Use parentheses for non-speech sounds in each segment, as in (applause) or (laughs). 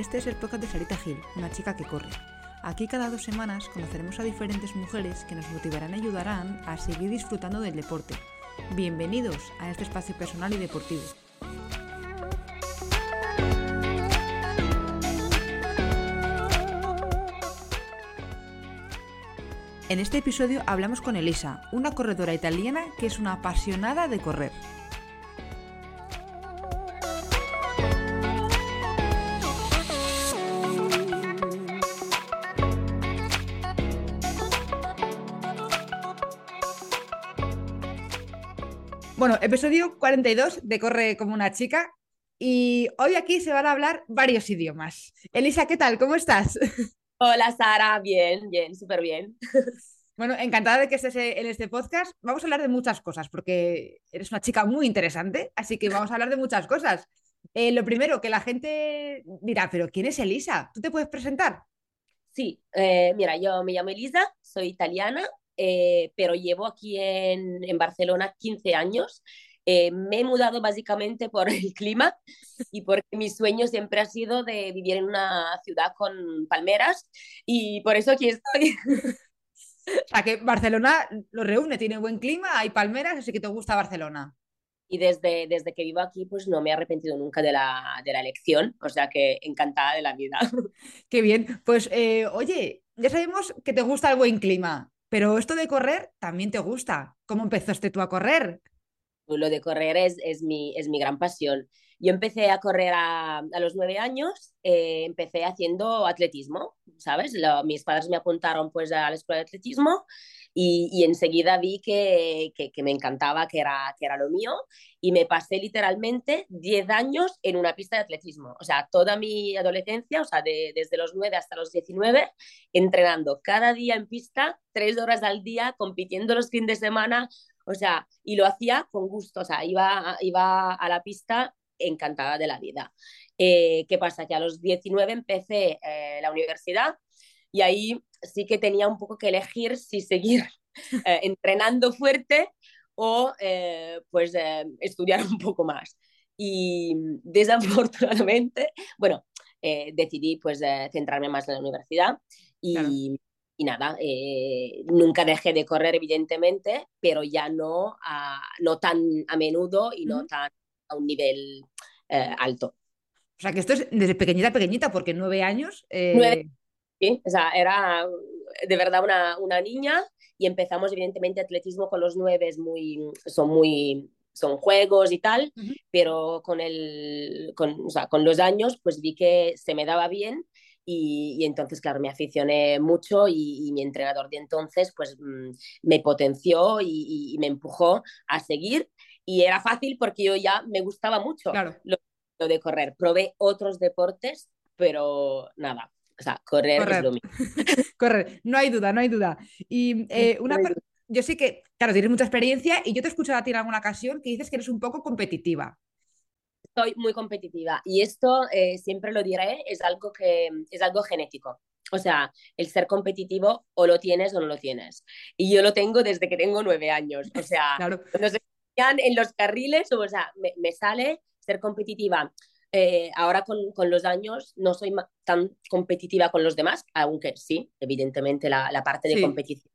Este es el podcast de Sarita Gil, una chica que corre. Aquí cada dos semanas conoceremos a diferentes mujeres que nos motivarán y ayudarán a seguir disfrutando del deporte. Bienvenidos a este espacio personal y deportivo. En este episodio hablamos con Elisa, una corredora italiana que es una apasionada de correr. Bueno, episodio 42 de Corre como una chica y hoy aquí se van a hablar varios idiomas. Elisa, ¿qué tal? ¿Cómo estás? (laughs) Hola Sara, bien, bien, súper bien. (laughs) Bueno, encantada de que estés en este podcast. Vamos a hablar de muchas cosas porque eres una chica muy interesante, así que vamos a hablar de muchas cosas. Eh, lo primero, que la gente dirá, pero ¿quién es Elisa? ¿Tú te puedes presentar? Sí, eh, mira, yo me llamo Elisa, soy italiana, eh, pero llevo aquí en, en Barcelona 15 años. Eh, me he mudado básicamente por el clima y porque mi sueño siempre ha sido de vivir en una ciudad con palmeras y por eso aquí estoy. (laughs) O sea, que Barcelona lo reúne, tiene buen clima, hay palmeras, así que te gusta Barcelona. Y desde, desde que vivo aquí, pues no me he arrepentido nunca de la, de la elección, o sea que encantada de la vida. (laughs) Qué bien, pues eh, oye, ya sabemos que te gusta el buen clima. Pero esto de correr también te gusta. ¿Cómo empezaste tú a correr? Lo de correr es, es, mi, es mi gran pasión. Yo empecé a correr a, a los nueve años, eh, empecé haciendo atletismo, ¿sabes? Lo, mis padres me apuntaron pues a la escuela de atletismo y, y enseguida vi que, que, me encantaba, que era, que era lo mío y me pasé literalmente 10 años en una pista de atletismo. O sea, toda mi adolescencia, o sea, de, desde los 9 hasta los 19, entrenando cada día en pista, tres horas al día, compitiendo los fines de semana, o sea, y lo hacía con gusto, o sea, iba, iba a la pista encantada de la vida. Eh, ¿Qué pasa? Que a los 19 empecé eh, la universidad y ahí sí que tenía un poco que elegir si seguir (laughs) eh, entrenando fuerte o eh, pues eh, estudiar un poco más. Y desafortunadamente, bueno, decidí pues centrarme más en la universidad y, claro. y nada, nunca dejé de correr evidentemente, pero ya no, a, no tan a menudo y no uh -huh. tan a un nivel alto. O sea, que esto es desde pequeñita, pequeñita, porque nueve años... Nueve, sí, o sea, era de verdad una, una niña y empezamos evidentemente atletismo con los nueve, muy, son muy, son juegos y tal, uh -huh. pero con, el, con, o sea, con los años pues vi que se me daba bien y, y entonces, claro, me aficioné mucho y, y, mi entrenador de entonces pues mmm, me potenció y, y, me empujó a seguir y era fácil porque yo ya me gustaba mucho claro. lo, lo de correr. Probé otros deportes, pero nada, o sea, correr, correr. es lo mismo. (laughs) correr, no hay duda, no hay duda. Y eh, una, no yo sé que, claro, tienes mucha experiencia y yo te he escuchado a ti en alguna ocasión que dices que eres un poco competitiva. Soy muy competitiva y esto eh, siempre lo diré, es algo que es algo genético. O sea, el ser competitivo o lo tienes o no lo tienes. Y yo lo tengo desde que tengo nueve años. O sea, (laughs) claro. nos en los carriles, o sea, me, me sale ser competitiva. Eh, ahora con, con, los años no soy tan competitiva con los demás, aunque sí, evidentemente la, la parte de sí. competición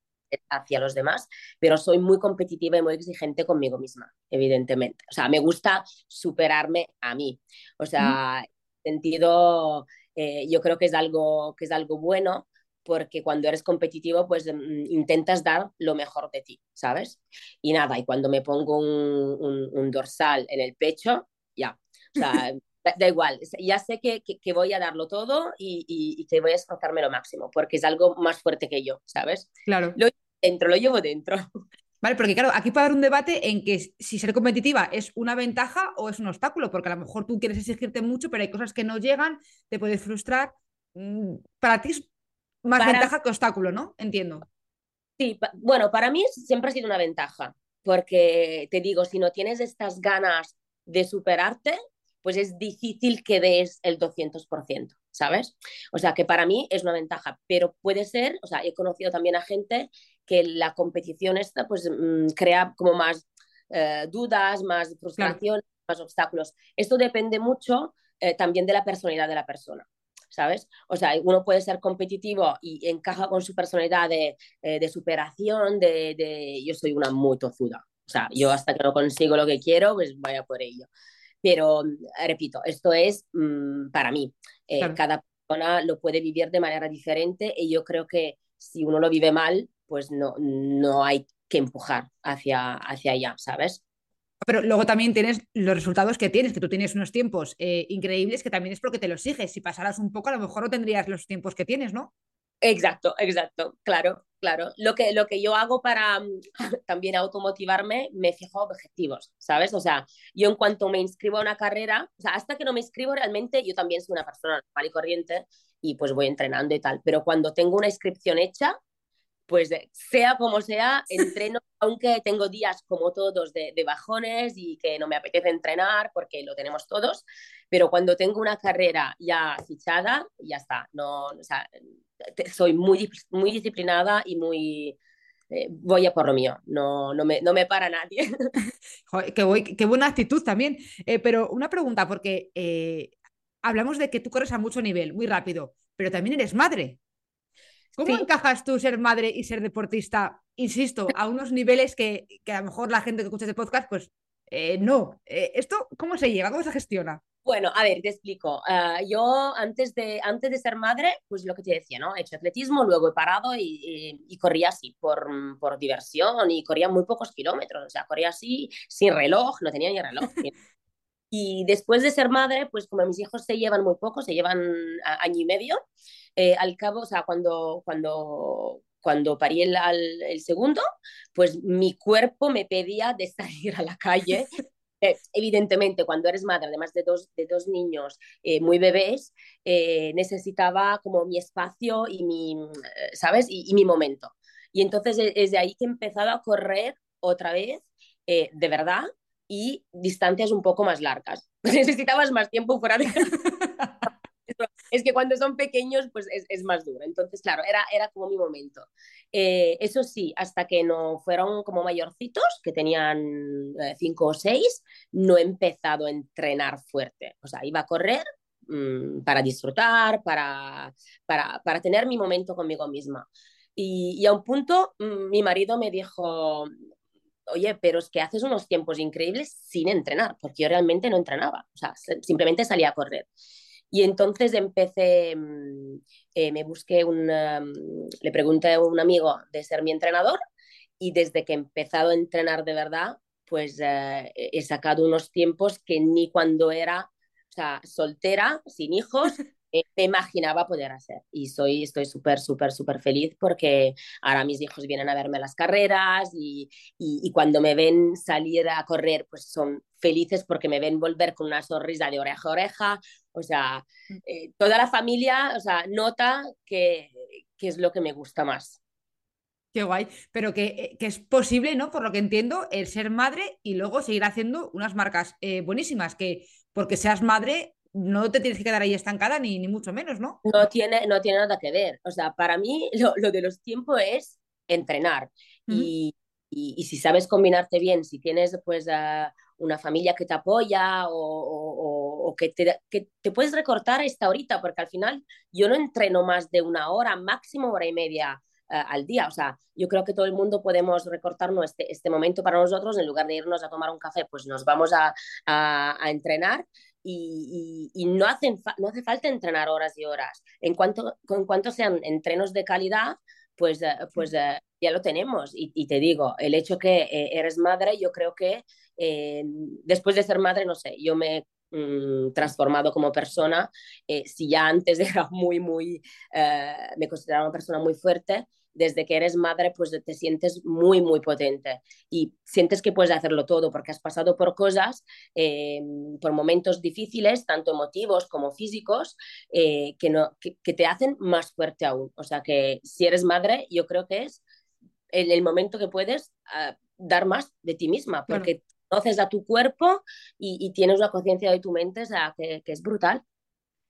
hacia los demás, pero soy muy competitiva y muy exigente conmigo misma, evidentemente. O sea, me gusta superarme a mí. O sea, mm. en sentido, eh, yo creo que es algo, que es algo bueno porque cuando eres competitivo, pues um, intentas dar lo mejor de ti, ¿sabes? Y nada, y cuando me pongo un, un, un dorsal en el pecho, ya, o sea, da igual, ya sé que, que, que, voy a darlo todo y, y, y, que voy a esforzarme lo máximo, porque es algo más fuerte que yo, ¿sabes? Claro. Lo dentro, lo llevo dentro. (laughs) Vale, porque claro, aquí puede haber un debate en que si ser competitiva es una ventaja o es un obstáculo, porque a lo mejor tú quieres exigirte mucho, pero hay cosas que no llegan, te puedes frustrar. Mm, para ti es más para... ventaja que obstáculo, ¿no? Entiendo. Sí, pa bueno, para mí siempre ha sido una ventaja, porque te digo, si no tienes estas ganas de superarte, pues es difícil que des el 200%, ¿sabes? O sea, que para mí es una ventaja, pero puede ser, o sea, he conocido también a gente que la competición esta pues mmm, crea como más eh, dudas, más frustraciones, claro. más obstáculos. Esto depende mucho eh, también de la personalidad de la persona. ¿Sabes? O sea, uno puede ser competitivo y encaja con su personalidad de, eh, de superación, de, de, yo soy una muy tozuda. O sea, yo hasta que no consigo lo que quiero, pues vaya por ello. Pero, repito, esto es mmm, para mí. Eh, claro. Cada persona lo puede vivir de manera diferente y yo creo que si uno lo vive mal, pues no, no hay que empujar hacia, hacia allá, ¿sabes? Pero luego también tienes los resultados que tienes, que tú tienes unos tiempos eh, increíbles que también es porque te los sigues. Si pasaras un poco, a lo mejor no tendrías los tiempos que tienes, ¿no? Exacto, exacto, claro, claro. Lo que, lo que yo hago para (laughs) también automotivarme, me fijo objetivos, ¿sabes? O sea, yo en cuanto me inscribo a una carrera, o sea, hasta que no me inscribo realmente, yo también soy una persona normal y corriente y pues voy entrenando y tal. Pero cuando tengo una inscripción hecha, pues sea como sea, entreno, (laughs) aunque tengo días como todos de, de, bajones y que no me apetece entrenar porque lo tenemos todos, pero cuando tengo una carrera ya fichada, ya está, no, o sea, soy muy, muy disciplinada y muy... Eh, voy a por lo mío, no, no, me, no me para nadie. (laughs) Joder, qué, voy, qué, buena actitud también. Eh, pero una pregunta, porque eh, hablamos de que tú corres a mucho nivel, muy rápido, pero también eres madre. ¿Cómo sí. encajas tú ser madre y ser deportista, insisto, a unos niveles que, que a lo mejor la gente que escucha este podcast, pues eh, no? Eh, ¿Esto cómo se lleva? ¿Cómo se gestiona? Bueno, a ver, te explico. Uh, yo antes de, antes de ser madre, pues lo que te decía, ¿no? He hecho atletismo, luego he parado y, y, y, corría así por, por diversión y corría muy pocos kilómetros, o sea, corría así sin reloj, no tenía ni reloj. (laughs) y después de ser madre, pues como mis hijos se llevan muy poco, se llevan año y medio, eh, al cabo, o sea, cuando, cuando, cuando parí el, el, segundo, pues mi cuerpo me pedía de (laughs) salir a la calle. Eh, evidentemente, cuando eres madre, además de dos, de dos niños eh, muy bebés, eh, necesitaba como mi espacio y mi, ¿sabes? Y, y, mi momento. Y entonces es de ahí que he empezado a correr otra vez, de verdad, y distancias un poco más largas. (laughs) Necesitabas más tiempo fuera de (laughs) es que cuando son pequeños, pues es, más duro. Entonces, claro, era, era como mi momento. Eh, eso sí, hasta que no fueron como mayorcitos, que tenían eh, cinco o seis, no he empezado a entrenar fuerte. O sea, iba a correr mmm, para disfrutar, para, para, para tener mi momento conmigo misma. Y, y a un punto, mmm, mi marido me dijo, oye, pero es que haces unos tiempos increíbles sin entrenar, porque yo realmente no entrenaba, o sea, simplemente salía a correr. Y entonces empecé, mm, eh, me busqué un, le pregunté a un amigo de ser mi entrenador y desde que he empezado a entrenar de verdad, pues eh, he sacado unos tiempos que ni cuando era o sea, soltera, sin hijos, (laughs) eh, me imaginaba poder hacer. Y soy, estoy súper, súper, súper feliz porque ahora mis hijos vienen a verme las carreras y, y, y, cuando me ven salir a correr, pues son felices porque me ven volver con una sonrisa de oreja a oreja. O sea, mm. eh, toda la familia o sea, nota que, que es lo que me gusta más. Qué guay, pero que, eh, que, es posible, ¿no? Por lo que entiendo, el ser madre y luego seguir haciendo unas marcas eh, buenísimas, que porque seas madre no te tienes que quedar ahí estancada, ni, ni mucho menos, ¿no? No tiene, no tiene nada que ver. O sea, para mí (laughs) lo, lo de los tiempos es entrenar. Uh -huh. y, y, y, si sabes combinarte bien, si tienes pues uh, una familia que te apoya o, o, o que, te, que, te, puedes recortar esta horita, porque al final yo no entreno más de una hora, máximo hora y media uh, al día. O sea, yo creo que todo el mundo podemos recortarnos este, este momento para nosotros, en lugar de irnos a tomar un café, pues nos vamos a, a, a entrenar y, y, y, no, hacen no hace falta entrenar horas y horas. En cuanto, en cuanto sean entrenos de calidad, pues, uh, pues uh, ya lo tenemos. Y, y, te digo, el hecho que eh, eres madre, yo creo que eh, después de ser madre, no sé, yo me he mmm, transformado como persona. Eh, si ya antes (laughs) era muy, muy, eh, me consideraba una persona muy fuerte, desde que eres madre, pues te sientes muy, muy potente y sientes que puedes hacerlo todo porque has pasado por cosas, eh, por momentos difíciles, tanto emotivos como físicos, eh, que, no, que, que, te hacen más fuerte aún. O sea que si eres madre, yo creo que es el, el momento que puedes uh, dar más de ti misma porque claro. conoces a tu cuerpo y, y tienes una conciencia de tu mente o sea, que, que es brutal.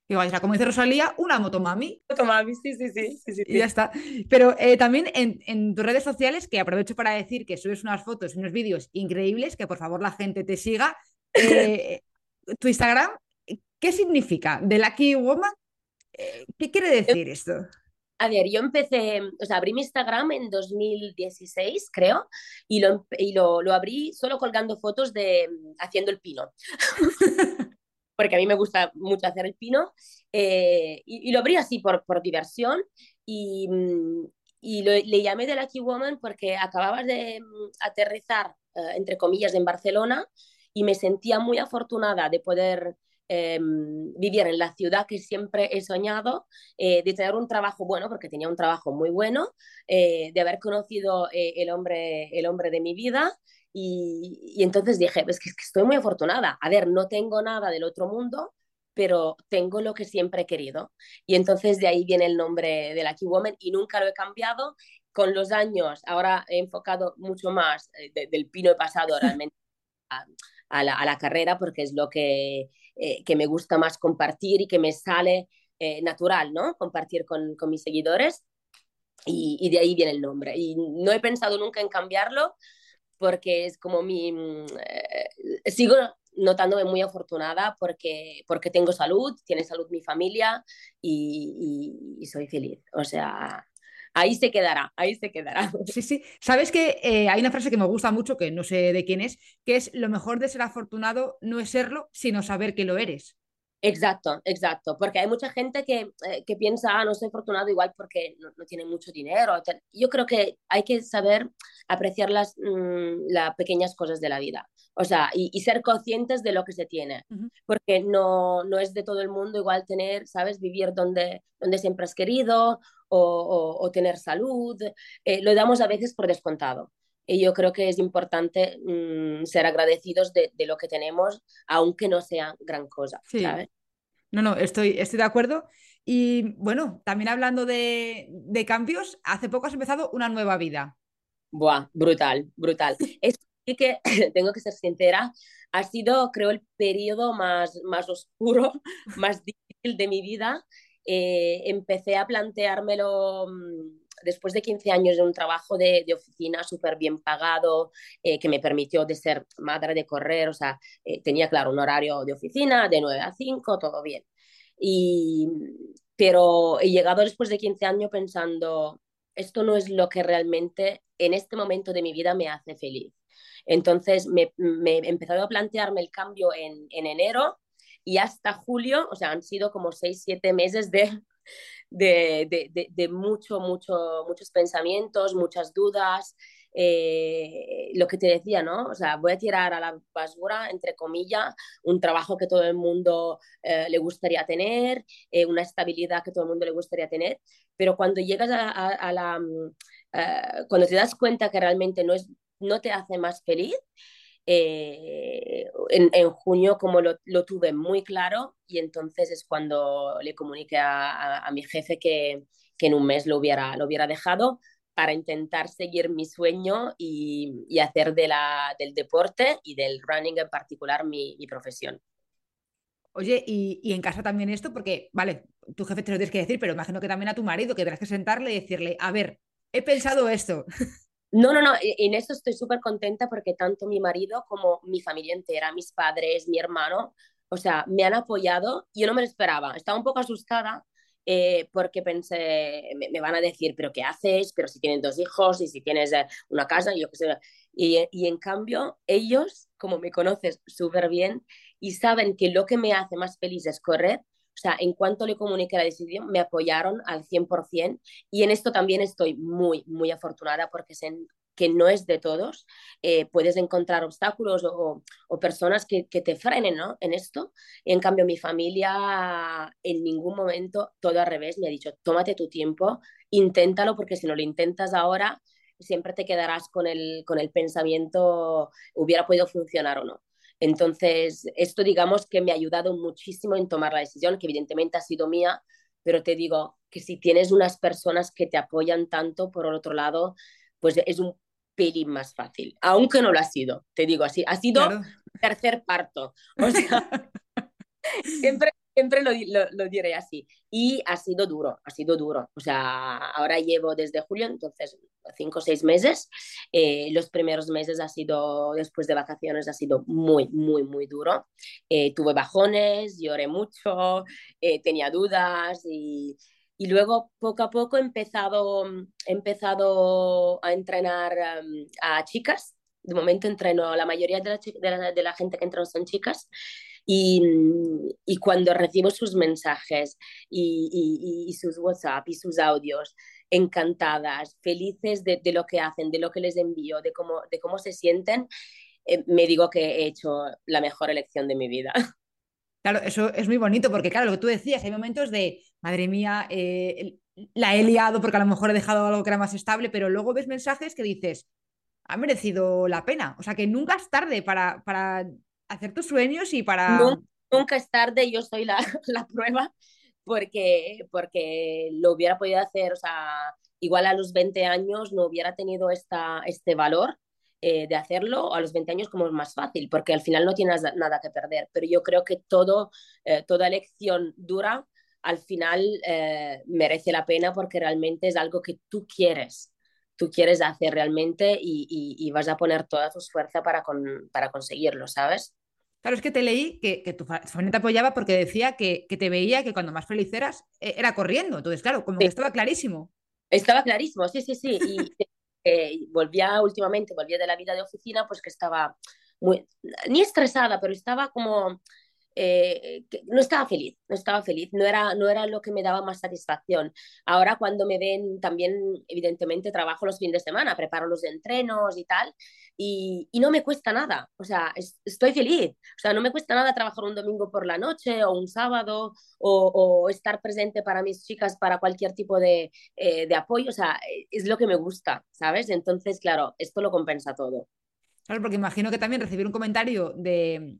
Igual, sea, como dice Rosalía, una motomami. Motomami, sí, sí, sí. sí, sí, Y ya está. Pero eh, también en, en, tus redes sociales, que aprovecho para decir que subes unas fotos y unos vídeos increíbles, que por favor la gente te siga. (laughs) Eh, tu Instagram, ¿qué ¿Qué significa The Lucky Woman? Eh, ¿Qué quiere decir esto? A ver, yo empecé, o sea, abrí mi Instagram en 2016, creo, y lo, y lo, lo abrí solo colgando fotos de haciendo el pino. (laughs) porque a mí me gusta mucho hacer el pino, eh, y, y, lo abrí así por, por diversión, y, y lo, le llamé The Lucky Woman porque acababa de aterrizar, eh, entre comillas, en Barcelona, y me sentía muy afortunada de poder eh, vivir en la ciudad que siempre he soñado, eh, de tener un trabajo bueno, porque tenía un trabajo muy bueno, eh, de haber conocido eh, el, hombre, el hombre de mi vida. Y, y entonces dije, es que, es que estoy muy afortunada. A ver, no tengo nada del otro mundo, pero tengo lo que siempre he querido. Y entonces de ahí viene el nombre de Lucky Woman y nunca lo he cambiado. Con los años, ahora he enfocado mucho más eh, de, del pino he pasado realmente (laughs) a, a, la, a, la, carrera porque es lo que, eh, que me gusta más compartir y que me sale eh, natural, ¿no? Compartir con, con mis seguidores. Y, y, de ahí viene el nombre. Y no he pensado nunca en cambiarlo porque es como mi... Eh, sigo notándome muy afortunada porque, porque tengo salud, tiene salud mi familia y soy feliz. O sea, ahí se quedará, ahí se quedará. (laughs) Sí, sí. Sabes que eh, hay una frase que me gusta mucho, que no sé de quién es, que es lo mejor de ser afortunado no es serlo, sino saber que lo eres. Exacto, exacto, porque hay mucha gente que, eh, que piensa, ah, no soy afortunado igual porque no, no, tiene mucho dinero. Yo creo que hay que saber apreciar las, mmm, las pequeñas cosas de la vida, o sea, y, y, ser conscientes de lo que se tiene, uh -huh. porque no, no es de todo el mundo igual tener, ¿sabes? Vivir donde, donde siempre has querido o, o, o tener salud, eh, lo damos a veces por descontado. Y yo creo que es importante mmm, ser agradecidos de, de, lo que tenemos, aunque no sea gran cosa, sí. ¿sabes? No, no, estoy, estoy de acuerdo. Y bueno, también hablando de, de, cambios, hace poco has empezado una nueva vida. Buah, brutal, brutal. (laughs) es que, (laughs) tengo que ser sincera, ha sido, creo, el periodo más, más oscuro, (laughs) más difícil de mi vida. Eh, empecé a planteármelo mm, después de 15 años de un trabajo de, oficina súper bien pagado, eh, que me permitió de ser madre de correr, o sea, eh, tenía claro un horario de oficina de 9 a 5, todo bien. Y, pero he llegado después de 15 años pensando, esto no es lo que realmente en este momento de mi vida me hace feliz. Entonces me, me he empezado a plantearme el cambio en, en enero y hasta julio, o sea, han sido como 6, 7 meses de de, de, de, de mucho, mucho, muchos pensamientos, muchas dudas. Eh, lo que te decía, ¿no? O sea, voy a tirar a la basura, entre comillas, un trabajo que todo el mundo eh, le gustaría tener, eh, una estabilidad que todo el mundo le gustaría tener, pero cuando llegas a, a, la... Uh, cuando te das cuenta que realmente no, es, no te hace más feliz, eh, en, en, junio como lo, lo, tuve muy claro y entonces es cuando le comuniqué a, a, mi jefe que, que, en un mes lo hubiera, lo hubiera dejado para intentar seguir mi sueño y, y hacer de la, del deporte y del running en particular mi, mi profesión. Oye, y, y, en casa también esto, porque, vale, tu jefe te lo tienes que decir, pero imagino que también a tu marido, que tendrás que sentarle y decirle, a ver, he pensado esto. (laughs) No, no, no, en esto estoy súper contenta porque tanto mi marido como mi familia entera, mis padres, mi hermano, o sea, me han apoyado. Yo no me lo esperaba, estaba un poco asustada eh, porque pensé, me, van a decir, pero ¿qué haces? Pero si tienes dos hijos y si tienes eh, una casa, yo qué sé. Y, y en cambio, ellos, como me conoces súper bien y saben que lo que me hace más feliz es correr, o sea, en cuanto le comuniqué la decisión, me apoyaron al 100% y en esto también estoy muy, muy afortunada porque sé que no es de todos. Eh, puedes encontrar obstáculos o, personas que, que, te frenen ¿no? en esto. Y en cambio, mi familia en ningún momento, todo al revés, me ha dicho, tómate tu tiempo, inténtalo porque si no lo intentas ahora, siempre te quedarás con el, con el pensamiento, hubiera podido funcionar o no. Entonces, esto digamos que me ha ayudado muchísimo en tomar la decisión, que evidentemente ha sido mía, pero te digo que si tienes unas personas que te apoyan tanto, por otro lado, pues es un pelín más fácil, aunque no lo ha sido, te digo así, ha sido claro. tercer parto. O sea, (laughs) siempre siempre lo, lo, diré así. Y ha sido duro, ha sido duro. O sea, ahora llevo desde julio, entonces cinco o seis meses. Eh, los primeros meses ha sido, después de vacaciones, ha sido muy, muy, muy duro. Eh, tuve bajones, lloré mucho, eh, tenía dudas y, y, luego poco a poco he empezado, he empezado a entrenar um, a chicas. De momento entreno, la mayoría de la, de la, de la gente que entreno son chicas. Y, y, cuando recibo sus mensajes y, y, y, sus WhatsApp y sus audios, encantadas, felices de, de, lo que hacen, de lo que les envío, de cómo, de cómo se sienten, eh, me digo que he hecho la mejor elección de mi vida. (laughs) Claro, eso es muy bonito porque, claro, lo que tú decías, hay momentos de, madre mía, eh, la he liado porque a lo mejor he dejado algo que era más estable, pero luego ves mensajes que dices, ha merecido la pena. O sea, que nunca es tarde para, para hacer tus sueños y para... Nunca, nunca es tarde, yo soy la, (laughs) la prueba porque, porque lo hubiera podido hacer, o sea, igual a los 20 años no hubiera tenido esta, este valor eh, de hacerlo, a los 20 años como es más fácil, porque al final no tienes nada que perder, pero yo creo que todo, eh, toda elección dura al final eh, merece la pena porque realmente es algo que tú quieres, tú quieres hacer realmente y, y, y vas a poner toda tu fuerza para, con, para conseguirlo, ¿sabes? Claro, es que te leí que, que tu familia te apoyaba porque decía que, que, te veía que cuando más feliz eras eh, era corriendo. Entonces, claro, como sí. que estaba clarísimo. Estaba clarísimo, sí, sí, sí. Y (laughs) eh, volvía últimamente, volvía de la vida de oficina, pues que estaba muy, ni estresada, pero estaba como eh, no estaba feliz, no estaba feliz, no era, no era lo que me daba más satisfacción. Ahora cuando me ven, también evidentemente trabajo los fines de semana, preparo los entrenos y tal, y, y no me cuesta nada, o sea, es, estoy feliz, o sea, no me cuesta nada trabajar un domingo por la noche o un sábado o, o estar presente para mis chicas para cualquier tipo de, eh, de apoyo, o sea, es lo que me gusta, ¿sabes? Entonces, claro, esto lo compensa todo. Claro, porque imagino que también recibir un comentario de,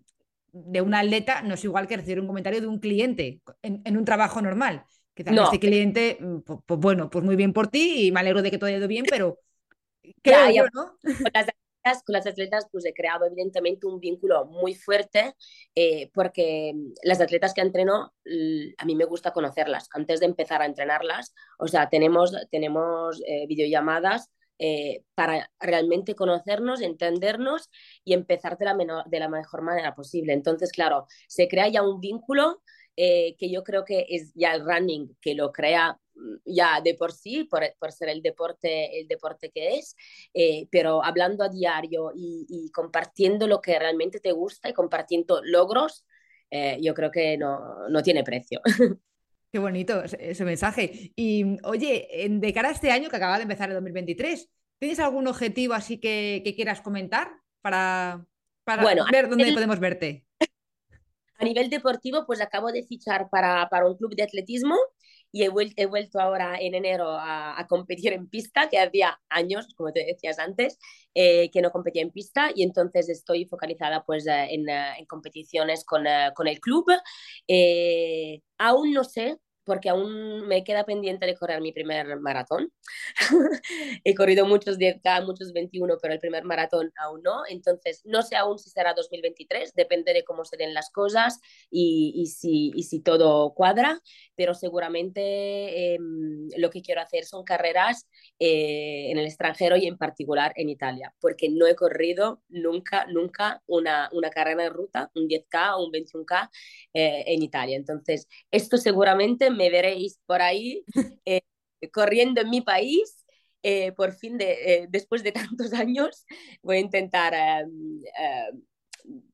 de un atleta no es igual que recibir un comentario de un cliente en, en un trabajo normal. Que tal no. este cliente, pues, pues, bueno, pues muy bien por ti y me alegro de que todo haya ido bien, pero (laughs) creo ya, yo, ¿no? Con las, atletas, con las atletas, pues he creado evidentemente un vínculo muy fuerte eh, porque las atletas que entreno, a mí me gusta conocerlas antes de empezar a entrenarlas. O sea, tenemos, tenemos eh, videollamadas eh, para realmente conocernos, entendernos y empezar de la, menor, de la mejor manera posible. Entonces, claro, se crea ya un vínculo eh, que yo creo que es ya el running, que lo crea mm, ya de por sí, por, ser el deporte, el deporte que es, eh, pero hablando a diario y, compartiendo lo que realmente te gusta y compartiendo logros, yo creo que no, no tiene precio. (laughs) Qué bonito ese mensaje. Y oye, de cara a este año que acaba de empezar el 2023, ¿tienes algún objetivo así que, que quieras comentar para, para bueno, ver dónde el... podemos verte? A nivel deportivo, pues acabo de fichar para, para un club de atletismo y he, vuel he vuelto ahora en enero a, a, competir en pista, que hacía años, como te decías antes, eh, que no competía en pista y entonces estoy focalizada pues en, en competiciones con, con el club. Eh, aún no sé porque aún me queda pendiente de correr mi primer maratón. (laughs) He corrido muchos 10K, muchos 21, pero el primer maratón aún no. Entonces, no sé aún si será 2023, depende de cómo se den las cosas y, y, si, y si, todo cuadra, pero seguramente eh, lo que quiero hacer son carreras eh, en el extranjero y en particular en Italia, porque no he corrido nunca, nunca una, una carrera de ruta, un 10K o un 21K eh, en Italia. Entonces, esto seguramente me veréis por ahí (laughs) eh, corriendo en mi país. Eh, por fin, de, eh, después de tantos (laughs) años, voy a intentar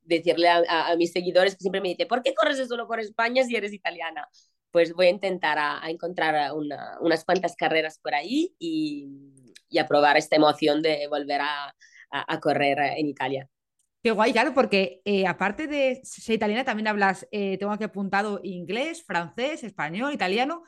decirle a, a, a, mis seguidores que siempre me dicen, ¿por qué corres solo por España si eres italiana? Pues voy a intentar a, a encontrar una, unas cuantas carreras por ahí y, y, a probar esta emoción de volver a, a correr en Italia. Qué guay, claro, porque eh, aparte de ser italiana, también hablas, eh, tengo aquí apuntado inglés, francés, español, italiano.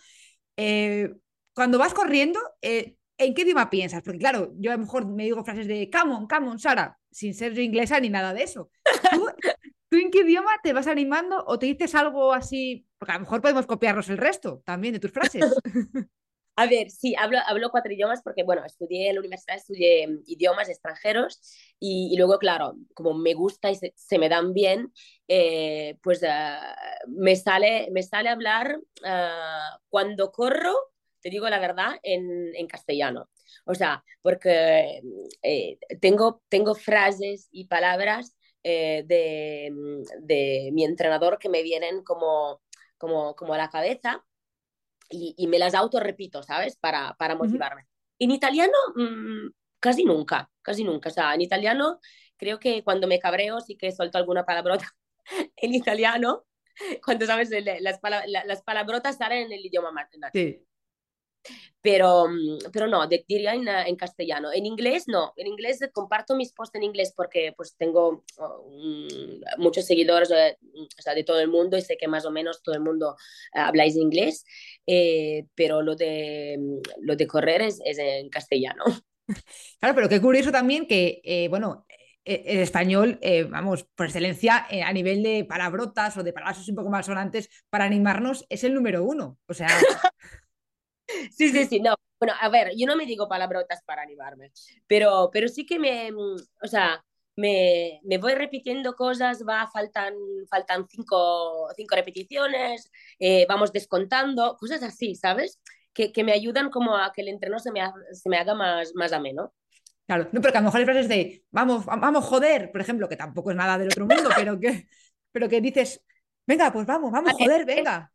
Eh, cuando vas corriendo, ¿en qué idioma piensas? Porque claro, yo a lo mejor me digo frases de come on, come on, Sara, sin ser inglesa ni nada de eso. ¿Tú, (laughs) ¿Tú, en qué idioma te vas animando o te dices algo así? Porque a lo mejor podemos copiarnos el resto también de tus frases. (laughs) A ver, sí, hablo, hablo cuatro idiomas porque, bueno, estudié en la universidad, estudié mm, idiomas extranjeros y, y luego, claro, como me gusta y se, se me dan bien, eh, pues uh, me, sale, me sale hablar uh, cuando corro, te digo la verdad, en, en castellano. O sea, porque eh, tengo, tengo frases y palabras eh, de, de, mi entrenador que me vienen como, como, como a la cabeza y, y me las auto repito, ¿sabes? Para, para motivarme. Uh -huh. En italiano, mmm, casi nunca, casi nunca. O sea, en italiano creo que cuando me cabreo sí que suelto alguna palabrota (laughs) en italiano, cuando sabes, las, palab las palabrotas salen en el idioma materno. Sí. Pero, pero no, diría en, en, castellano. En inglés no, en inglés comparto mis posts en inglés porque pues tengo um, muchos seguidores de, o sea, de todo el mundo y sé que más o menos todo el mundo uh, habláis inglés, eh, pero lo de, lo de correr es, es, en castellano. (laughs) Claro, pero qué curioso también que, eh, bueno, eh, el español, eh, vamos, por excelencia, eh, a nivel de palabrotas o de palabras un poco más sonantes, para animarnos, es el número uno. O sea. (laughs) sí, sí, sí, no. Bueno, a ver, yo no me digo palabrotas para animarme, pero, pero sí que me, o sea, me, me voy repitiendo cosas, va, faltan, faltan cinco, cinco repeticiones, eh, vamos descontando, cosas así, ¿sabes? Que, que, me ayudan como a que el entreno se me, ha, se me haga más, más ameno. Claro, no, pero que a lo mejor hay frases de vamos, vamos, joder, por ejemplo, que tampoco es nada del otro mundo, pero que, pero que dices, venga, pues vamos, vamos, joder, venga.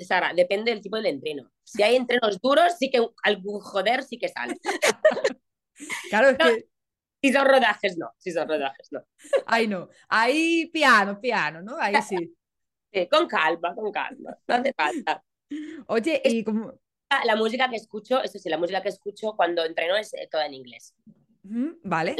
Sara, depende del tipo de entreno. Si hay entrenos duros, sí que algún joder sí que sale. (laughs) claro, es no, que. Si son rodajes, no. Si son rodajes, no. Ahí no. Ahí piano, piano, ¿no? Ahí sí. (laughs) sí con calma, con calma. No hace falta. Oye, y como. La música que escucho, eso sí, la música que escucho cuando entreno es toda en inglés. Vale.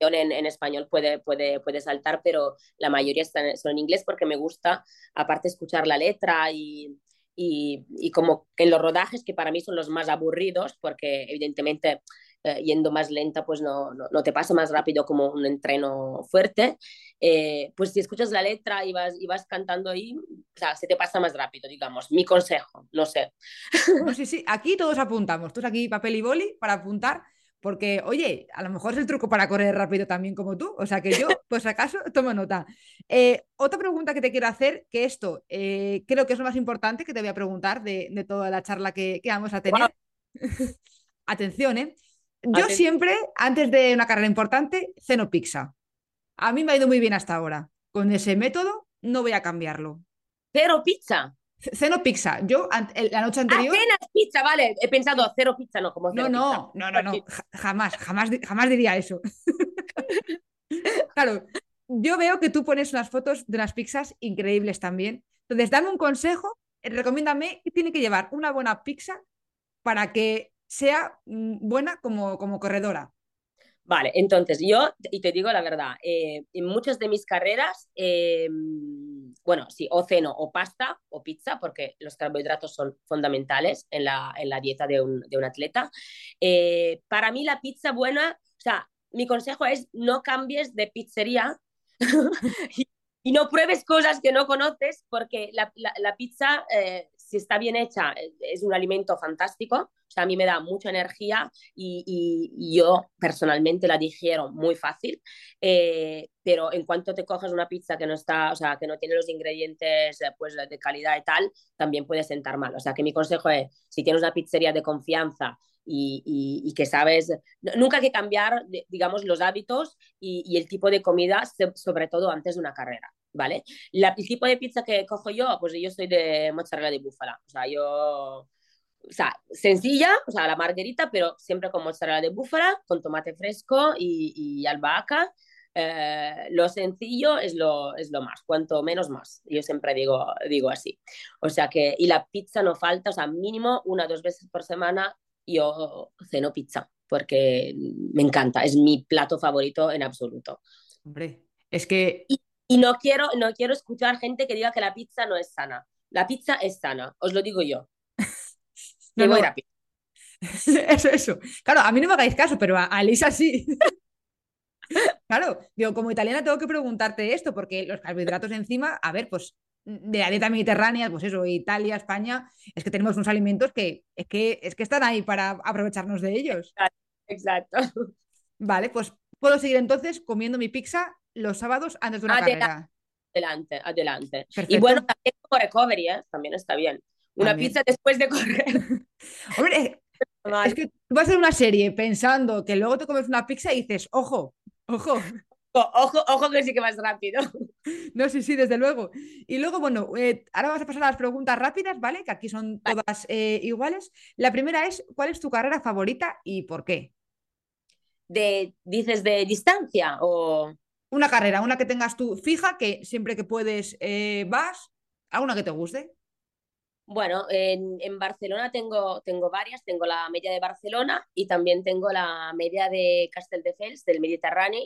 En, en, español puede, puede, puede saltar, pero la mayoría están, son en inglés porque me gusta, aparte, escuchar la letra y, y, y, como en los rodajes, que para mí son los más aburridos, porque evidentemente eh, yendo más lenta, pues no, no, no, te pasa más rápido como un entreno fuerte, eh, pues si escuchas la letra y vas, y vas cantando ahí, o sea, se te pasa más rápido, digamos. Mi consejo, no sé. No, sí, sí, aquí todos apuntamos, todos aquí papel y boli para apuntar porque, oye, a lo mejor es el truco para correr rápido también como tú. O sea que yo, (laughs) pues acaso, tomo nota. Eh, otra pregunta que te quiero hacer, que esto eh, creo que es lo más importante que te voy a preguntar de, de toda la charla que, que, vamos a tener. Wow. (laughs) Atención, ¿eh? Yo Atención. siempre, antes de una carrera importante, ceno pizza. A mí me ha ido muy bien hasta ahora. Con ese método no voy a cambiarlo. ¿Cero pizza? Ceno pizza. Yo la noche anterior. Ah, cenas pizza, vale. He pensado cero pizza, no como cero No, no, pizza. no, no, no. Jamás, jamás, jamás diría eso. claro, yo veo que tú pones unas fotos de unas pizzas increíbles también. Entonces, dame un consejo, recomiéndame que tiene que llevar una buena pizza para que sea buena como, como corredora. Vale, entonces yo, y te digo la verdad, eh, en muchas de mis carreras, eh, bueno, sí, o ceno o pasta o pizza, porque los carbohidratos son fundamentales en la, en la dieta de un, de un atleta. Eh, para mí la pizza buena, o sea, mi consejo es no cambies de pizzería (laughs) y, y, no pruebes cosas que no conoces, porque la, la, la pizza, si está bien hecha, es un alimento fantástico. O sea, a mí me da mucha energía y, y, y yo personalmente la digiero muy fácil, eh, pero en cuanto te coges una pizza que no está, o sea, que no tiene los ingredientes pues, de calidad y tal, también puede sentar mal. O sea, que mi consejo es, si tienes una pizzería de confianza y, y, y, que sabes, nunca hay que cambiar, digamos, los hábitos y, y, el tipo de comida, sobre todo antes de una carrera, ¿vale? La, el tipo de pizza que cojo yo, pues yo soy de mozzarella de búfala, o sea, yo o sea, sencilla, o sea, la margarita, pero siempre con mozzarella de búfala, con tomate fresco y, y albahaca. Eh, lo sencillo es lo, es lo más, cuanto menos más. Yo siempre digo, digo así. O sea que, y la pizza no falta, o sea, mínimo una o dos veces por semana yo ceno pizza, porque me encanta, es mi plato favorito en absoluto. Hombre, es que... Y, y no, quiero, no quiero escuchar gente que diga que la pizza no es sana. La pizza es sana, os lo digo yo. (laughs) No, no. (laughs) Eso, eso. Claro, a mí no me hagáis caso, pero a, a Lisa sí. (laughs) claro, digo, como italiana tengo que preguntarte esto, porque los carbohidratos encima, a ver, pues de la dieta mediterránea, pues eso, Italia, España, es que tenemos unos alimentos que es que, es que están ahí para aprovecharnos de ellos. Exacto. Vale, pues puedo seguir entonces comiendo mi pizza los sábados antes de una Adelante. carrera. Adelante, adelante. Y Perfecto. bueno, también como recovery, ¿eh? También está bien. Una También. pizza después de correr. (laughs) Hombre, es que tú vas a hacer una serie pensando que luego te comes una pizza y dices, ojo, ojo. Ojo, ojo que sí que vas rápido. (laughs) No, sí, sí, desde luego. Y luego, bueno, eh, ahora vamos a pasar a las preguntas rápidas, ¿vale? Que aquí son Vale. todas eh, iguales. La primera es, ¿cuál es tu carrera favorita y por qué? De, ¿Dices de distancia o...? Una carrera, una que tengas tú fija, que siempre que puedes eh, vas, alguna que te guste. Bueno, en, en Barcelona tengo, tengo varias. Tengo la media de Barcelona y también tengo la media de Castelldefels, del Mediterráneo,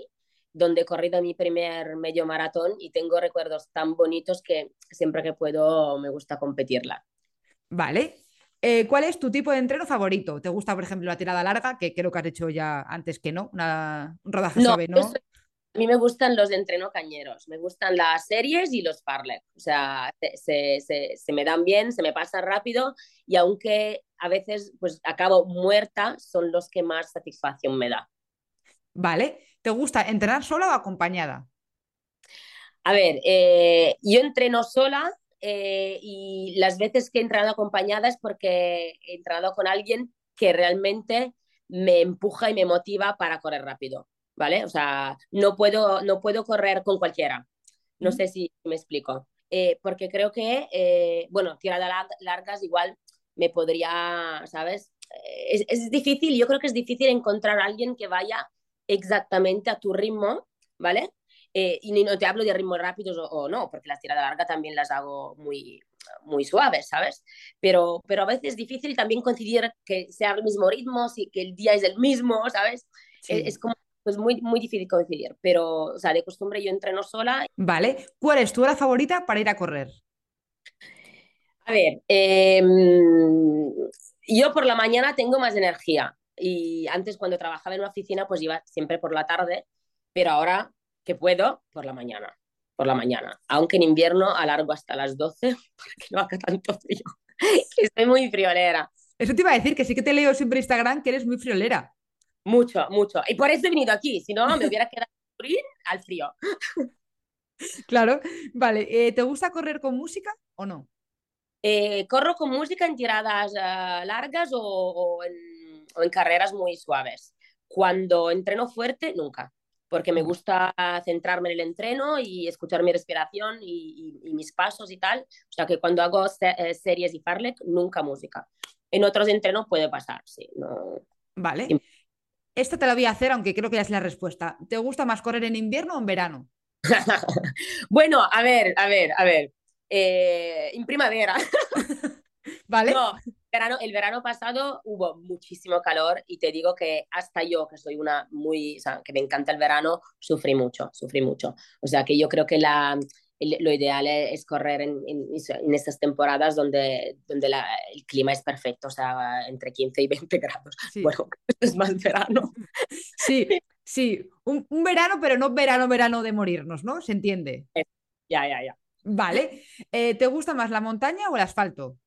donde he corrido mi primer medio maratón y tengo recuerdos tan bonitos que siempre que puedo me gusta competirla. Vale. Eh, ¿cuál es tu tipo de entreno favorito? ¿Te gusta, por ejemplo, la tirada larga, que creo que has hecho ya antes que no? Una, un rodaje No, suave, yo ¿no? soy- a mí me gustan los de entreno cañeros, me gustan las series y los farlek. O sea, se, se- se- me dan bien, se me pasan rápido y aunque a veces pues acabo muerta, son los que más satisfacción me da. Vale. ¿Te gusta entrenar sola o acompañada? A ver, eh, yo entreno sola eh, y las veces que he entrenado acompañada es porque he entrenado con alguien que realmente me empuja y me motiva para correr rápido, ¿vale? O sea, no puedo, no puedo correr con cualquiera. No ¿Mm? sé si me explico. Eh, porque creo que, eh, bueno, tiradas lar- largas igual me podría, ¿sabes? Eh, Es, es difícil, yo creo que es difícil encontrar a alguien que vaya exactamente a tu ritmo, ¿vale? Eh, y no te hablo de ritmos rápidos o, o no, porque las tiradas largas también las hago muy, muy suaves, ¿sabes? Pero, pero a veces es difícil también coincidir que sea el mismo ritmo, si, que el día es el mismo, ¿sabes? Sí. Es, es como pues muy, muy difícil coincidir, pero, o sea, de costumbre yo entreno sola. Vale. ¿Cuál es tu hora favorita para ir a correr? A ver, eh, yo por la mañana tengo más energía y antes cuando trabajaba en una oficina pues iba siempre por la tarde, pero ahora que puedo, por la mañana, por la mañana. Aunque en invierno alargo hasta las 12 para que no haga tanto frío. (laughs) Estoy muy friolera. Eso te iba a decir que sí que te leo siempre en Instagram que eres muy friolera. Mucho, mucho. Y por eso he venido aquí, si no me hubiera quedado al frío. (laughs) Claro. Vale. eh, ¿te gusta correr con música o no? Eh, corro con música en tiradas eh, largas o, o en, o en carreras muy suaves. Cuando entreno fuerte, nunca, porque me Mm. gusta centrarme en el entreno y escuchar mi respiración y, y- y mis pasos y tal. O sea que cuando hago se- series y farlek, nunca música. En otros entrenos puede pasar, sí. No. Vale. Sí. Esta te la voy a hacer, aunque creo que ya es la respuesta. ¿Te gusta más correr en invierno o en verano? (laughs) bueno, a ver, a ver, a ver. Eh, en primavera. (laughs) ¿Vale? No, verano, el verano pasado hubo muchísimo calor y te digo que hasta yo, que soy una muy, o sea, que me encanta el verano, sufrí mucho, sufrí mucho. O sea que yo creo que la, el- lo ideal es correr en, en, en estas temporadas donde, donde la- el clima es perfecto, o sea, entre 15 y 20 grados. Sí. Bueno, (laughs) es más verano. Sí, sí. Un, un verano, pero no verano, verano de morirnos, ¿no? ¿Se entiende? Ya, ya, ya. Vale. Eh, ¿te gusta más la montaña o el asfalto?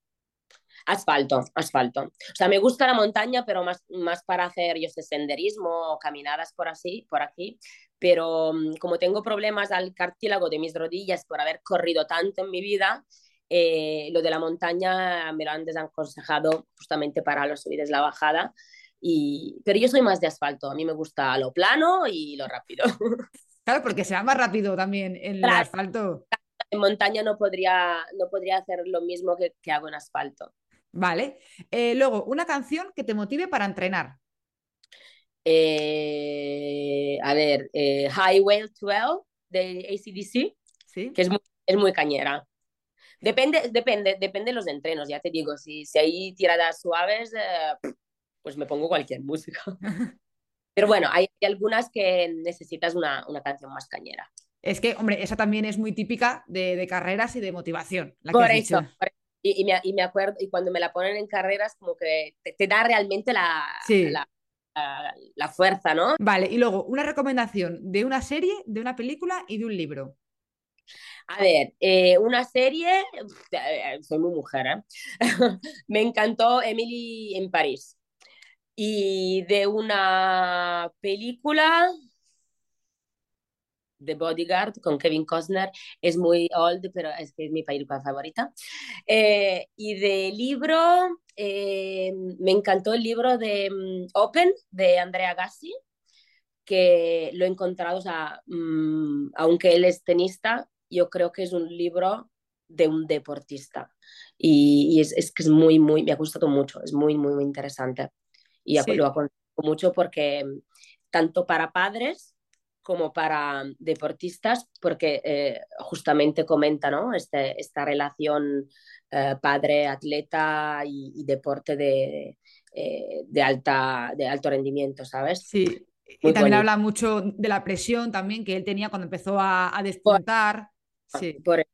Asfalto, asfalto. O sea, me gusta la montaña, pero más, más para hacer, yo sé, senderismo o caminadas por así, por aquí. Pero mm, como tengo problemas al cartílago de mis rodillas por haber corrido tanto en mi vida, eh, lo de la montaña me lo han desaconsejado justamente para los subidas y la bajada. Y, pero yo soy más de asfalto, a mí me gusta lo plano y lo rápido. (laughs) Claro, porque se va más rápido también en el asfalto. En montaña no podría, no podría hacer lo mismo que, que hago en asfalto. Vale. Eh, luego, una canción que te motive para entrenar. Eh, a ver, eh, Highway 12 de ACDC, ¿Sí? que es muy, es muy cañera. Depende, depende, depende de los entrenos, ya te digo, si, si hay tiradas suaves, eh, pues me pongo cualquier música. (laughs) Pero bueno, hay, hay algunas que necesitas una, una canción más cañera. Es que, hombre, esa también es muy típica de, de carreras y de motivación, la que Por has eso, por- y, y me, y me acuerdo, y cuando me la ponen en carreras, como que te, te da realmente la, Sí. la, la- la fuerza, ¿no? Vale, y luego una recomendación de una serie, de una película y de un libro. A ver, eh, una serie, eh, soy muy mujer, ¿eh? (laughs) me encantó Emily en París. Y de una película, The Bodyguard con Kevin Costner, es muy old, pero es que es mi película favorita. Eh, y de libro, eh, me encantó el libro de um, Open de Andrea Gassi, que lo he encontrado, o sea, um, aunque él es tenista, yo creo que es un libro de un deportista. Y, y es, es, que es muy, muy, me ha gustado mucho, es muy, muy, muy interesante. Y sí. lo aconsejo mucho porque tanto para padres como para deportistas, porque eh, justamente comenta ¿no? este, esta relación eh, padre-atleta y, y, deporte de, eh, de, alta, de alto rendimiento, ¿sabes? Sí, Muy y también bonito. habla mucho de la presión también que él tenía cuando empezó a, a despuntar. Por, sí. por,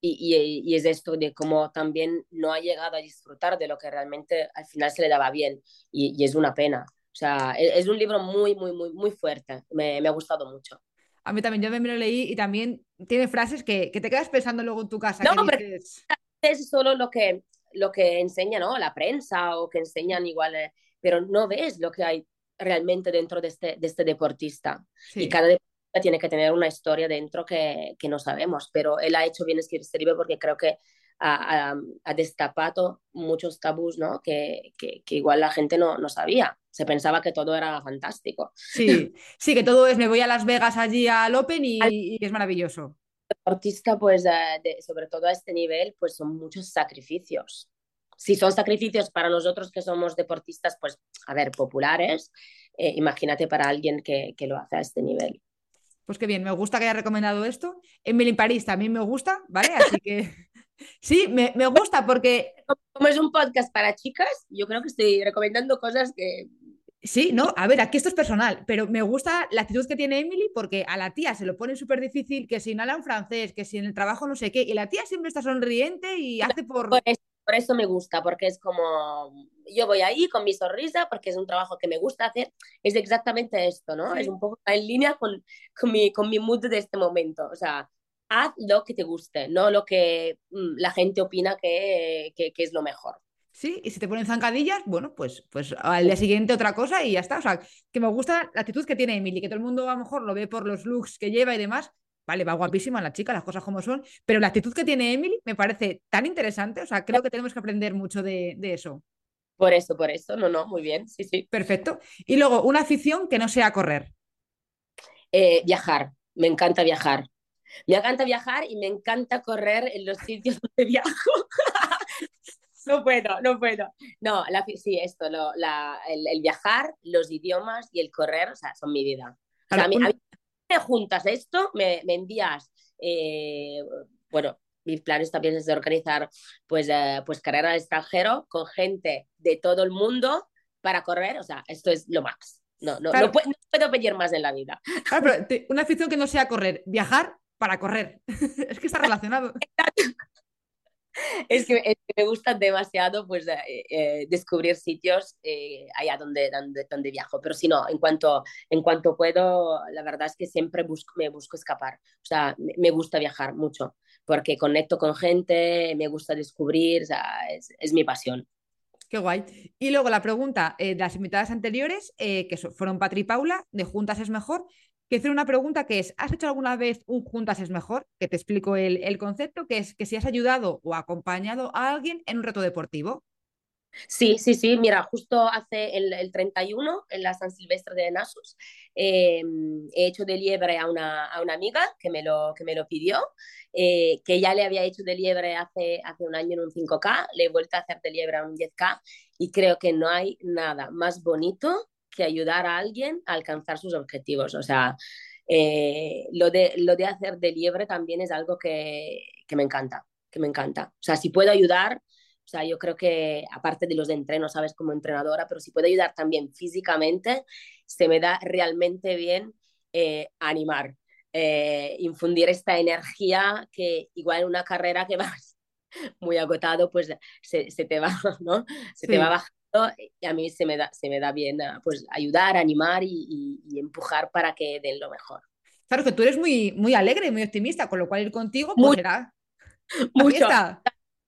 y, y, y, es esto de cómo también no ha llegado a disfrutar de lo que realmente al final se le daba bien y, y es una pena. O sea, es, un libro muy, muy, muy, muy fuerte. Me, me, ha gustado mucho. A mí también, yo me lo leí y también tiene frases que, que te quedas pensando luego en tu casa. No, pero dices... es solo lo que, lo que enseña ¿no? la prensa o que enseñan igual, eh, pero no ves lo que hay realmente dentro de este, de este deportista. Sí. Y cada deportista tiene que tener una historia dentro que, que no sabemos, pero él ha hecho bien escribir este libro porque creo que ha destapado muchos tabús ¿no? que, que, que, igual la gente no, no sabía. Se pensaba que todo era fantástico. Sí, sí, que todo es, me voy a Las Vegas allí al Open y, y es maravilloso. Deportista, pues, de, sobre todo a este nivel, pues son muchos sacrificios. Si son sacrificios para nosotros que somos deportistas, pues, a ver, populares, eh, imagínate para alguien que, que lo hace a este nivel. Pues qué bien, me gusta que haya recomendado esto. Emily en París también me gusta, ¿vale? Así que Sí, me, me, gusta porque... Como es un podcast para chicas, yo creo que estoy recomendando cosas que... Sí, no, a ver, aquí esto es personal, pero me gusta la actitud que tiene Emily porque a la tía se lo pone súper difícil, que si no habla en francés, que si en el trabajo no sé qué, y la tía siempre está sonriente y hace por... Por eso, por eso me gusta, porque es como, yo voy ahí con mi sonrisa, porque es un trabajo que me gusta hacer, es exactamente esto, ¿no? Sí. Es un poco en línea con, con, mi, con mi mood de este momento, o sea, haz lo que te guste, no lo que mm, la gente opina que, que, que, es lo mejor. Sí, y si te ponen zancadillas, bueno, pues, pues al día siguiente otra cosa y ya está. O sea, que me gusta la actitud que tiene Emily, que todo el mundo a lo mejor lo ve por los looks que lleva y demás. Vale, va guapísima la chica, las cosas como son, pero la actitud que tiene Emily me parece tan interesante. O sea, creo que tenemos que aprender mucho de, de eso. Por eso, por eso, no, no, muy bien, sí, sí. Perfecto. Y luego, una afición que no sea correr. Eh, viajar, me encanta viajar. Me encanta viajar y me encanta correr en los sitios (laughs) donde viajo. (laughs) no puedo, no puedo. No, la, sí, esto, lo, la, el, el, viajar, los idiomas y el correr, o sea, son mi vida. O sea, a mí, a mí me juntas esto, me, me envías, eh, bueno, mis planes también es de organizar pues, eh, pues carrera al extranjero con gente de todo el mundo para correr, o sea, esto es lo más. No, no, claro. no, puedo, no, puedo, pedir más en la vida. Claro, pero te, una afición que no sea correr, viajar para correr. (laughs) es que está relacionado. es, que, es, que, me gusta demasiado pues, eh, eh, descubrir sitios eh, allá donde, donde, donde, viajo. Pero si no, en cuanto, en cuanto puedo, la verdad es que siempre busco, me busco escapar. O sea, me, me gusta viajar mucho porque conecto con gente, me gusta descubrir, o sea, es, es mi pasión. Qué guay. Y luego la pregunta eh, de las invitadas anteriores, eh, que fueron Patri y Paula, de Juntas es mejor, que hacer una pregunta que es, ¿has hecho alguna vez un Juntas es mejor? Que te explico el, el, concepto, que es que si has ayudado o acompañado a alguien en un reto deportivo. Sí, sí, sí. Mira, justo hace el, el 31, en la San Silvestre de Nasus, eh, he hecho de liebre a una, a una amiga que me lo, que me lo pidió, eh, que ya le había hecho de liebre hace, hace un año en un 5K, le he vuelto a hacer de liebre a un 10K y creo que no hay nada más bonito que ayudar a alguien a alcanzar sus objetivos. O sea, eh, lo, de, lo de hacer de liebre también es algo que, que me encanta, que me encanta. O sea, si puedo ayudar, o sea, yo creo que aparte de los entrenos, sabes, como entrenadora, pero si puedo ayudar también físicamente, se me da realmente bien eh, animar, eh, infundir esta energía que igual en una carrera que (laughs) vas muy agotado, pues se, se te va, ¿no? Se sí. te va bajando y a mí se me da, se me da bien pues ayudar, animar y, y, y, empujar para que den lo mejor. Claro que tú eres muy, muy alegre y muy optimista, con lo cual ir contigo pues será (laughs) mucho.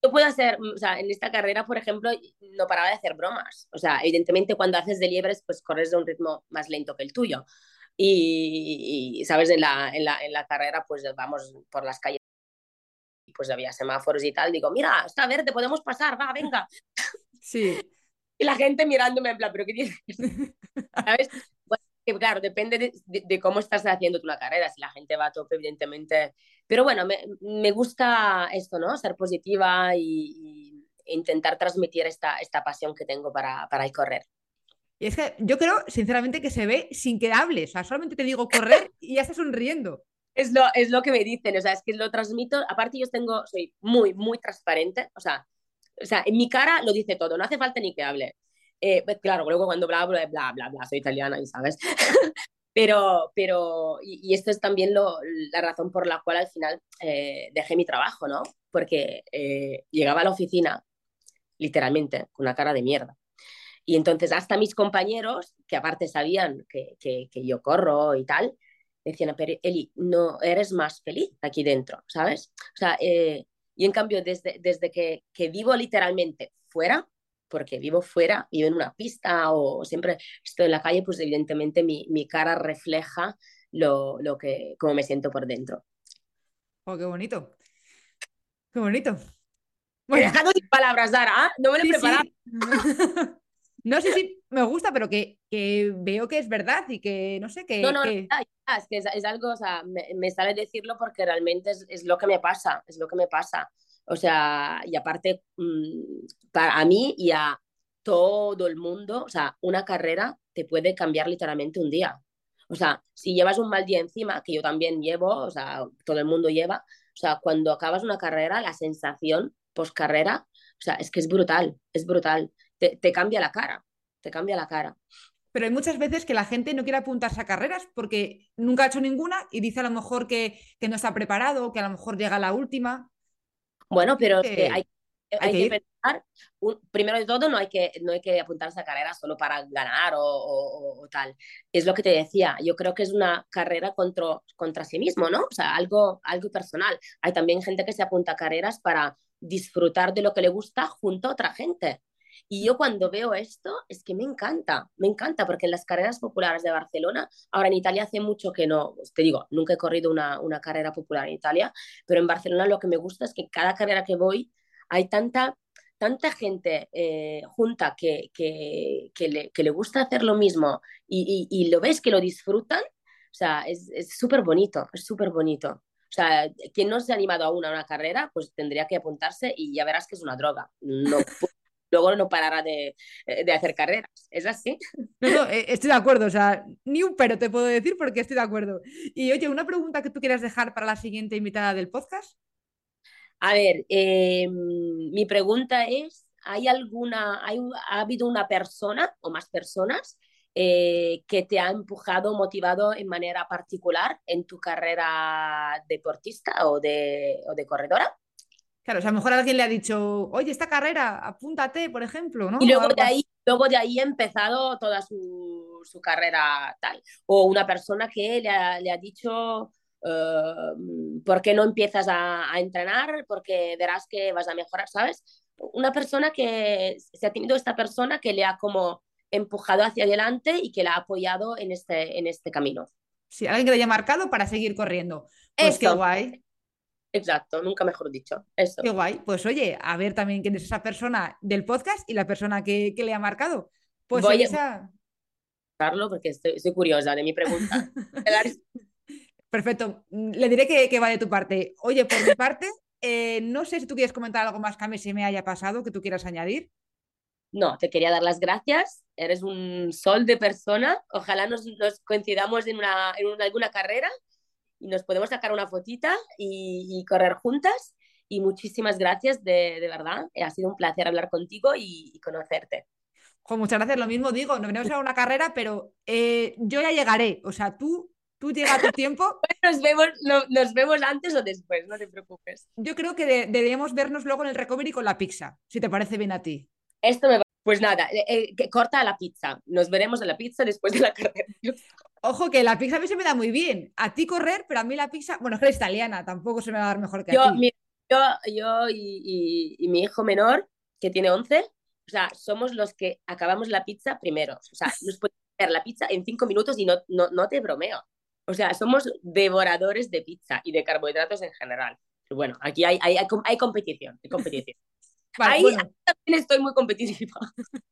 Yo puedo hacer, o sea, en esta carrera, por ejemplo, no paraba de hacer bromas. O sea, evidentemente cuando haces de liebres, pues corres de un ritmo más lento que el tuyo. Y, y, sabes, en la, en, la, en la carrera, pues vamos por las calles, pues había semáforos y tal. Digo, mira, está verde, podemos pasar, va, venga. Sí. Y la gente mirándome en plan, ¿pero qué dices? (laughs) ¿Sabes? Bueno, que, claro, depende de, de, de, cómo estás haciendo tú la carrera. Si la gente va a tope, evidentemente. Pero bueno, me, me gusta esto, ¿no? Ser positiva y, y intentar transmitir esta, esta pasión que tengo para, para el correr. Y es que yo creo, sinceramente, que se ve sin que hables. O sea, solamente te digo correr y ya estás sonriendo. Es lo, es lo que me dicen, o sea, es que lo transmito. Aparte, yo tengo, soy muy, muy transparente. O sea, o sea, en mi cara lo dice todo, no hace falta ni que hable. Eh, pues claro, luego cuando bla, bla, bla, bla, bla, soy italiana y sabes. (laughs) pero, pero, y, y, esto es también lo, la razón por la cual al final eh, dejé mi trabajo, ¿no? Porque eh, llegaba a la oficina, literalmente, con una cara de mierda. Y entonces hasta mis compañeros, que aparte sabían que, que, que yo corro y tal, decían, pero Eli, no eres más feliz aquí dentro, ¿sabes? O sea, eh, y en cambio, desde, desde que, que, vivo literalmente fuera, porque vivo fuera, vivo en una pista o siempre estoy en la calle, pues evidentemente mi, mi cara refleja lo, lo que, cómo me siento por dentro. Oh, qué bonito. Qué bonito. Bueno. Dejado sin palabras, Dara, ¿eh? no me lo he Sí, preparado. sí. (laughs) No sé si me gusta, pero que, que, veo que es verdad y que no sé, que... No, no, que... no es que es, es, algo, o sea, me, me, sale decirlo porque realmente es, es, lo que me pasa, es lo que me pasa. O sea, y aparte, mmm, para a mí y a todo el mundo, o sea, una carrera te puede cambiar literalmente un día. O sea, si llevas un mal día encima, que yo también llevo, o sea, todo el mundo lleva, o sea, cuando acabas una carrera, la sensación post carrera, o sea, es que es brutal, es brutal. Te, te, cambia la cara, te cambia la cara. Pero hay muchas veces que la gente no quiere apuntarse a carreras porque nunca ha hecho ninguna y dice a lo mejor que, que no está preparado, que a lo mejor llega la última. Bueno, pero que hay, hay, hay, que, que pensar, un, primero de todo, no hay, que, no hay que apuntarse a carreras solo para ganar o, o, o, tal. Es lo que te decía, yo creo que es una carrera contra, contra sí mismo, ¿no? O sea, algo, algo personal. Hay también gente que se apunta a carreras para disfrutar de lo que le gusta junto a otra gente. Y yo cuando veo esto es que me encanta, me encanta, porque en las carreras populares de Barcelona, ahora en Italia hace mucho que no, te digo, nunca he corrido una, una carrera popular en Italia, pero en Barcelona lo que me gusta es que cada carrera que voy hay tanta, tanta gente eh, junta que, que, que, le, que, le, gusta hacer lo mismo y, y, lo ves que lo disfrutan, o sea, es súper bonito, es súper bonito. O sea, quien no se ha animado aún a una carrera, pues tendría que apuntarse y ya verás que es una droga. No, luego no parará de, de, hacer carreras. ¿Es así? (laughs) No, no, eh, estoy de acuerdo. O sea, ni un pero te puedo decir porque estoy de acuerdo. Y oye, una pregunta que tú quieras dejar para la siguiente invitada del podcast. A ver, eh, mi pregunta es, ¿hay alguna, hay, ha habido una persona o más personas eh, que te ha empujado, motivado en manera particular en tu carrera deportista o de, o de corredora? Claro, o sea, a lo mejor alguien le ha dicho, oye, esta carrera, apúntate, por ejemplo, ¿no? Y luego de ahí, luego de ahí ha empezado toda su, su carrera tal. O una persona que le ha, le ha dicho, uh, ¿por qué no empiezas a, a, entrenar? Porque verás que vas a mejorar, ¿sabes? Una persona que se ha tenido esta persona que le ha como empujado hacia adelante y que la ha apoyado en este, en este camino. Sí, alguien que le haya marcado para seguir corriendo. Pues Eso. qué guay. Exacto, nunca mejor dicho. Eso. Qué guay. Pues oye, a ver también quién es esa persona del podcast y la persona que, que le ha marcado. Pues Voy esa... a porque estoy, estoy curiosa de mi pregunta. (laughs) Perfecto. Le diré que, que, va de tu parte. Oye, por mi parte, eh, no sé si tú quieres comentar algo más que a mí se me haya pasado, que tú quieras añadir. No, te quería dar las gracias. Eres un sol de persona. Ojalá nos, nos coincidamos en, una, en una, alguna carrera y nos podemos sacar una fotita y, y correr juntas. Y muchísimas gracias, de, de, verdad. Ha sido un placer hablar contigo y, y conocerte. Jo, muchas gracias, lo mismo digo, nos venimos a una carrera, pero eh, yo ya llegaré. O sea, tú, tú llega a tu tiempo. (laughs) nos, vemos, no, nos vemos antes o después, no te preocupes. Yo creo que de, deberíamos vernos luego en el recovery con la pizza, si te parece bien a ti. Esto me Pues nada, eh, eh, corta la pizza. Nos veremos en la pizza después de la carrera. Ojo, que la pizza a mí se me da muy bien. A ti correr, pero a mí la pizza, bueno, es que eres italiana, tampoco se me va a dar mejor que yo, a ti. yo, yo y, y, mi hijo menor, que tiene 11, o sea, somos los que acabamos la pizza primero. O sea, (laughs) nos podemos hacer la pizza en cinco minutos y no, no, no te bromeo. O sea, somos devoradores de pizza y de carbohidratos en general. Pero bueno, aquí hay, hay, hay, competición, hay competición. Ahí (laughs) también estoy muy competitiva. (laughs)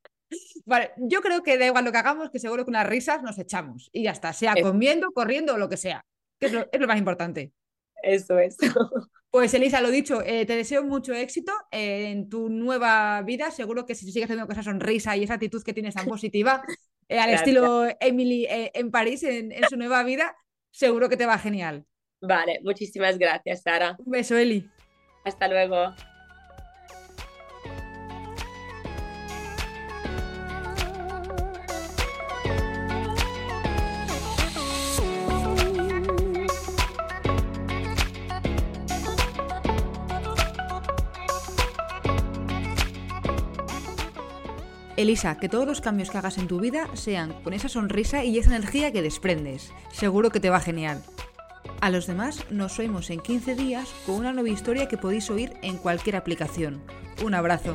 Vale, yo creo que da igual lo que hagamos, que seguro que unas risas nos echamos y ya está, sea comiendo, corriendo o lo que sea, que es lo, es lo más importante. Eso es. (laughs) Pues Elisa, lo dicho, eh, te deseo mucho éxito en tu nueva vida. Seguro que si sigues teniendo esa sonrisa y esa actitud que tienes tan positiva, eh, al estilo Emily eh, en París, en, en, su nueva vida, seguro que te va genial. Vale, muchísimas gracias, Sara. Un beso, Eli. Hasta luego. Elisa, que todos los cambios que hagas en tu vida sean con esa sonrisa y esa energía que desprendes. Seguro que te va genial. A los demás nos oímos en 15 días con una nueva historia que podéis oír en cualquier aplicación. Un abrazo.